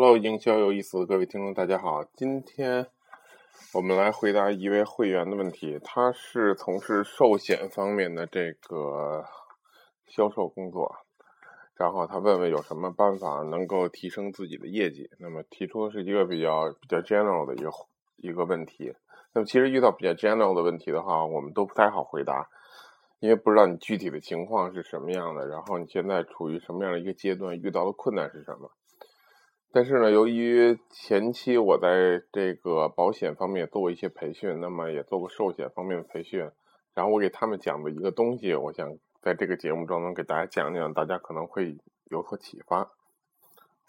Hello，营销有意思各位听众，大家好。今天我们来回答一位会员的问题，他是从事寿险方面的这个销售工作，然后他问问有什么办法能够提升自己的业绩。那么提出的是一个比较比较 general 的一个一个问题。那么其实遇到比较 general 的问题的话，我们都不太好回答，因为不知道你具体的情况是什么样的，然后你现在处于什么样的一个阶段，遇到的困难是什么。但是呢，由于前期我在这个保险方面做过一些培训，那么也做过寿险方面的培训，然后我给他们讲的一个东西，我想在这个节目中能给大家讲讲，大家可能会有所启发。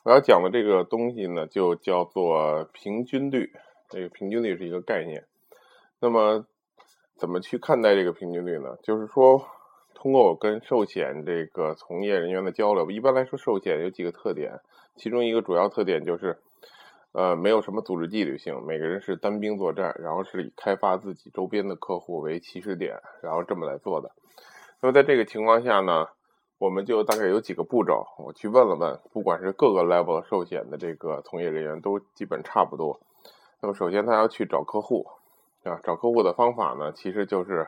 我要讲的这个东西呢，就叫做平均率。这个平均率是一个概念。那么，怎么去看待这个平均率呢？就是说，通过我跟寿险这个从业人员的交流，一般来说，寿险有几个特点。其中一个主要特点就是，呃，没有什么组织纪律性，每个人是单兵作战，然后是以开发自己周边的客户为起始点，然后这么来做的。那么在这个情况下呢，我们就大概有几个步骤，我去问了问，不管是各个 level 寿险的这个从业人员都基本差不多。那么首先他要去找客户，啊，找客户的方法呢，其实就是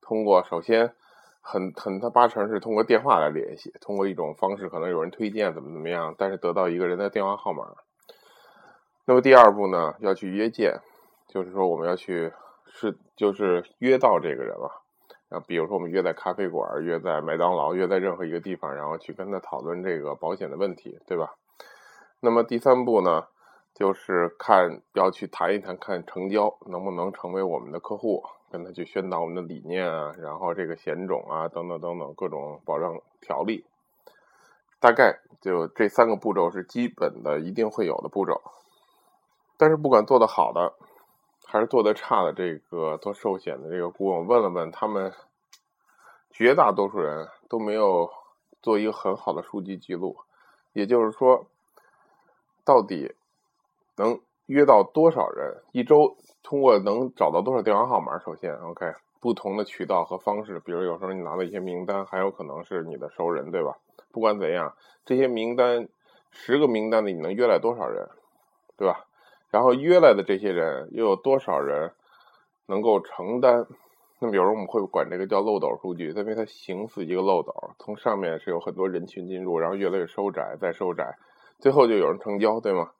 通过首先。很很，他八成是通过电话来联系，通过一种方式，可能有人推荐怎么怎么样，但是得到一个人的电话号码。那么第二步呢，要去约见，就是说我们要去是就是约到这个人了。啊，比如说我们约在咖啡馆，约在麦当劳，约在任何一个地方，然后去跟他讨论这个保险的问题，对吧？那么第三步呢，就是看要去谈一谈，看成交能不能成为我们的客户。跟他去宣导我们的理念啊，然后这个险种啊，等等等等各种保障条例，大概就这三个步骤是基本的，一定会有的步骤。但是不管做的好的还是做的差的，这个做寿险的这个顾问，问了问他们，绝大多数人都没有做一个很好的数据记录，也就是说，到底能。约到多少人？一周通过能找到多少电话号码？首先，OK，不同的渠道和方式，比如有时候你拿到一些名单，还有可能是你的熟人，对吧？不管怎样，这些名单，十个名单里你能约来多少人，对吧？然后约来的这些人又有多少人能够承担？那么有时候我们会管这个叫漏斗数据，因为它形似一个漏斗，从上面是有很多人群进入，然后越来越收窄，再收窄，最后就有人成交，对吗？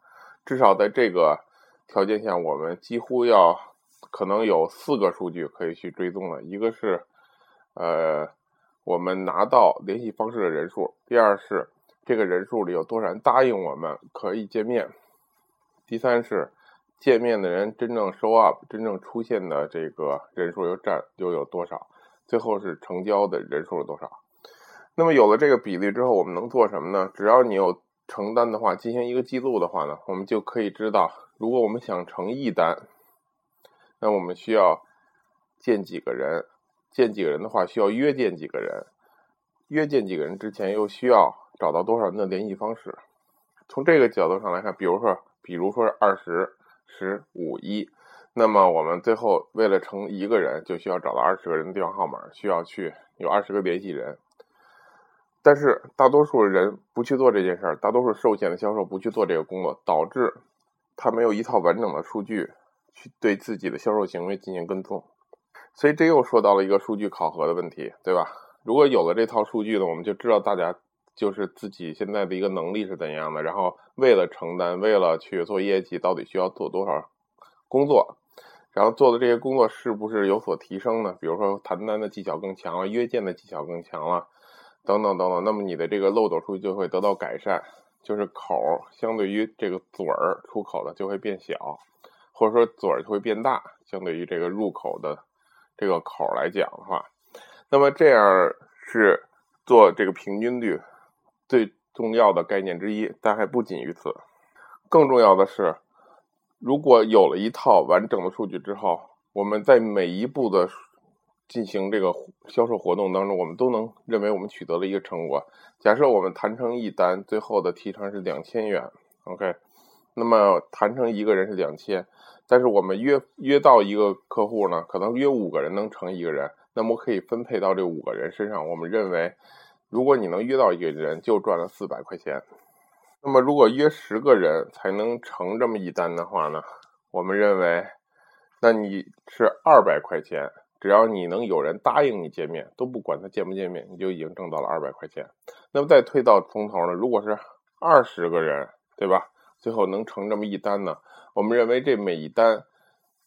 至少在这个条件下，我们几乎要可能有四个数据可以去追踪了。一个是，呃，我们拿到联系方式的人数；第二是这个人数里有多少人答应我们可以见面；第三是见面的人真正 show up、真正出现的这个人数又占又有多少；最后是成交的人数有多少。那么有了这个比例之后，我们能做什么呢？只要你有。承担的话，进行一个记录的话呢，我们就可以知道，如果我们想成一单，那我们需要见几个人，见几个人的话，需要约见几个人，约见几个人之前又需要找到多少人的联系方式。从这个角度上来看，比如说，比如说是二十、十、五、一，那么我们最后为了成一个人，就需要找到二十个人的电话号码，需要去有二十个联系人。但是大多数人不去做这件事儿，大多数寿险的销售不去做这个工作，导致他没有一套完整的数据去对自己的销售行为进行跟踪，所以这又说到了一个数据考核的问题，对吧？如果有了这套数据呢，我们就知道大家就是自己现在的一个能力是怎样的，然后为了承担，为了去做业绩，到底需要做多少工作，然后做的这些工作是不是有所提升呢？比如说谈单的技巧更强了，约见的技巧更强了。等等等等，那么你的这个漏斗数据就会得到改善，就是口相对于这个嘴儿出口的就会变小，或者说嘴儿就会变大，相对于这个入口的这个口来讲的话，那么这样是做这个平均率最重要的概念之一，但还不仅于此，更重要的是，如果有了一套完整的数据之后，我们在每一步的。进行这个销售活动当中，我们都能认为我们取得了一个成果。假设我们谈成一单，最后的提成是两千元，OK，那么谈成一个人是两千，但是我们约约到一个客户呢，可能约五个人能成一个人，那么可以分配到这五个人身上。我们认为，如果你能约到一个人，就赚了四百块钱。那么如果约十个人才能成这么一单的话呢，我们认为，那你是二百块钱，只要你能有人答应你见面，都不管他见不见面，你就已经挣到了二百块钱。那么再推到从头呢，如果是二十个人，对吧？最后能成这么一单呢，我们认为这每一单，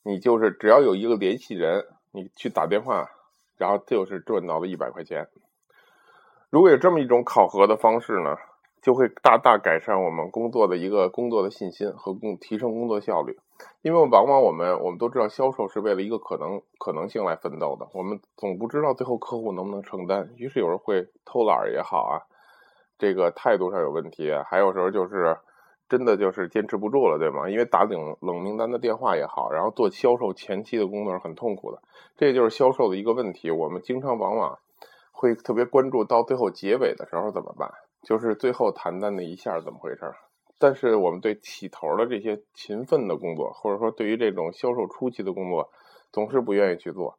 你就是只要有一个联系人，你去打电话，然后就是赚到了一百块钱。如果有这么一种考核的方式呢？就会大大改善我们工作的一个工作的信心和工提升工作效率，因为往往我们我们都知道销售是为了一个可能可能性来奋斗的，我们总不知道最后客户能不能承担，于是有人会偷懒也好啊，这个态度上有问题，还有时候就是真的就是坚持不住了，对吗？因为打冷冷名单的电话也好，然后做销售前期的工作是很痛苦的，这就是销售的一个问题，我们经常往往会特别关注到最后结尾的时候怎么办。就是最后谈的那一下怎么回事？但是我们对起头的这些勤奋的工作，或者说对于这种销售初期的工作，总是不愿意去做。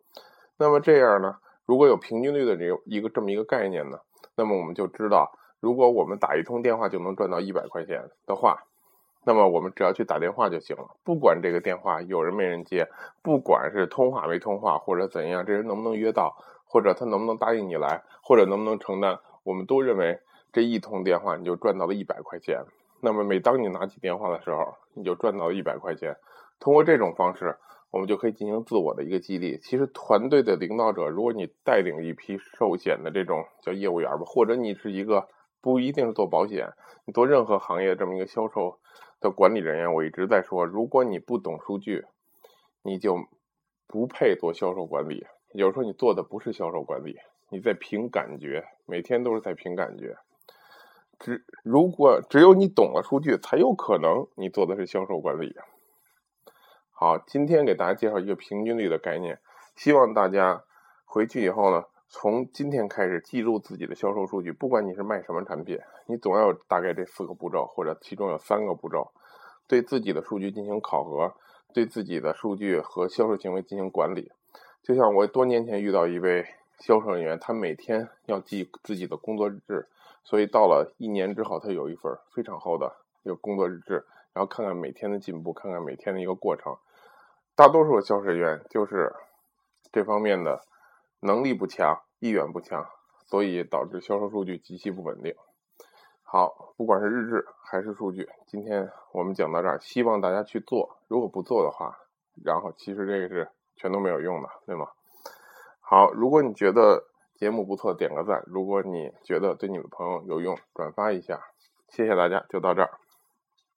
那么这样呢？如果有平均率的这一个这么一个概念呢，那么我们就知道，如果我们打一通电话就能赚到一百块钱的话，那么我们只要去打电话就行了。不管这个电话有人没人接，不管是通话没通话，或者怎样，这人能不能约到，或者他能不能答应你来，或者能不能承担，我们都认为。这一通电话你就赚到了一百块钱，那么每当你拿起电话的时候，你就赚到了一百块钱。通过这种方式，我们就可以进行自我的一个激励。其实团队的领导者，如果你带领一批寿险的这种叫业务员吧，或者你是一个不一定是做保险，你做任何行业这么一个销售的管理人员，我一直在说，如果你不懂数据，你就不配做销售管理。也就是说，你做的不是销售管理，你在凭感觉，每天都是在凭感觉。只如果只有你懂了数据，才有可能你做的是销售管理。好，今天给大家介绍一个平均率的概念，希望大家回去以后呢，从今天开始记录自己的销售数据。不管你是卖什么产品，你总要有大概这四个步骤，或者其中有三个步骤，对自己的数据进行考核，对自己的数据和销售行为进行管理。就像我多年前遇到一位销售人员，他每天要记自己的工作日志。所以到了一年之后，他有一份非常厚的一个工作日志，然后看看每天的进步，看看每天的一个过程。大多数的销售人员就是这方面的能力不强，意愿不强，所以导致销售数据极其不稳定。好，不管是日志还是数据，今天我们讲到这儿，希望大家去做。如果不做的话，然后其实这个是全都没有用的，对吗？好，如果你觉得。节目不错，点个赞。如果你觉得对你的朋友有用，转发一下。谢谢大家，就到这儿。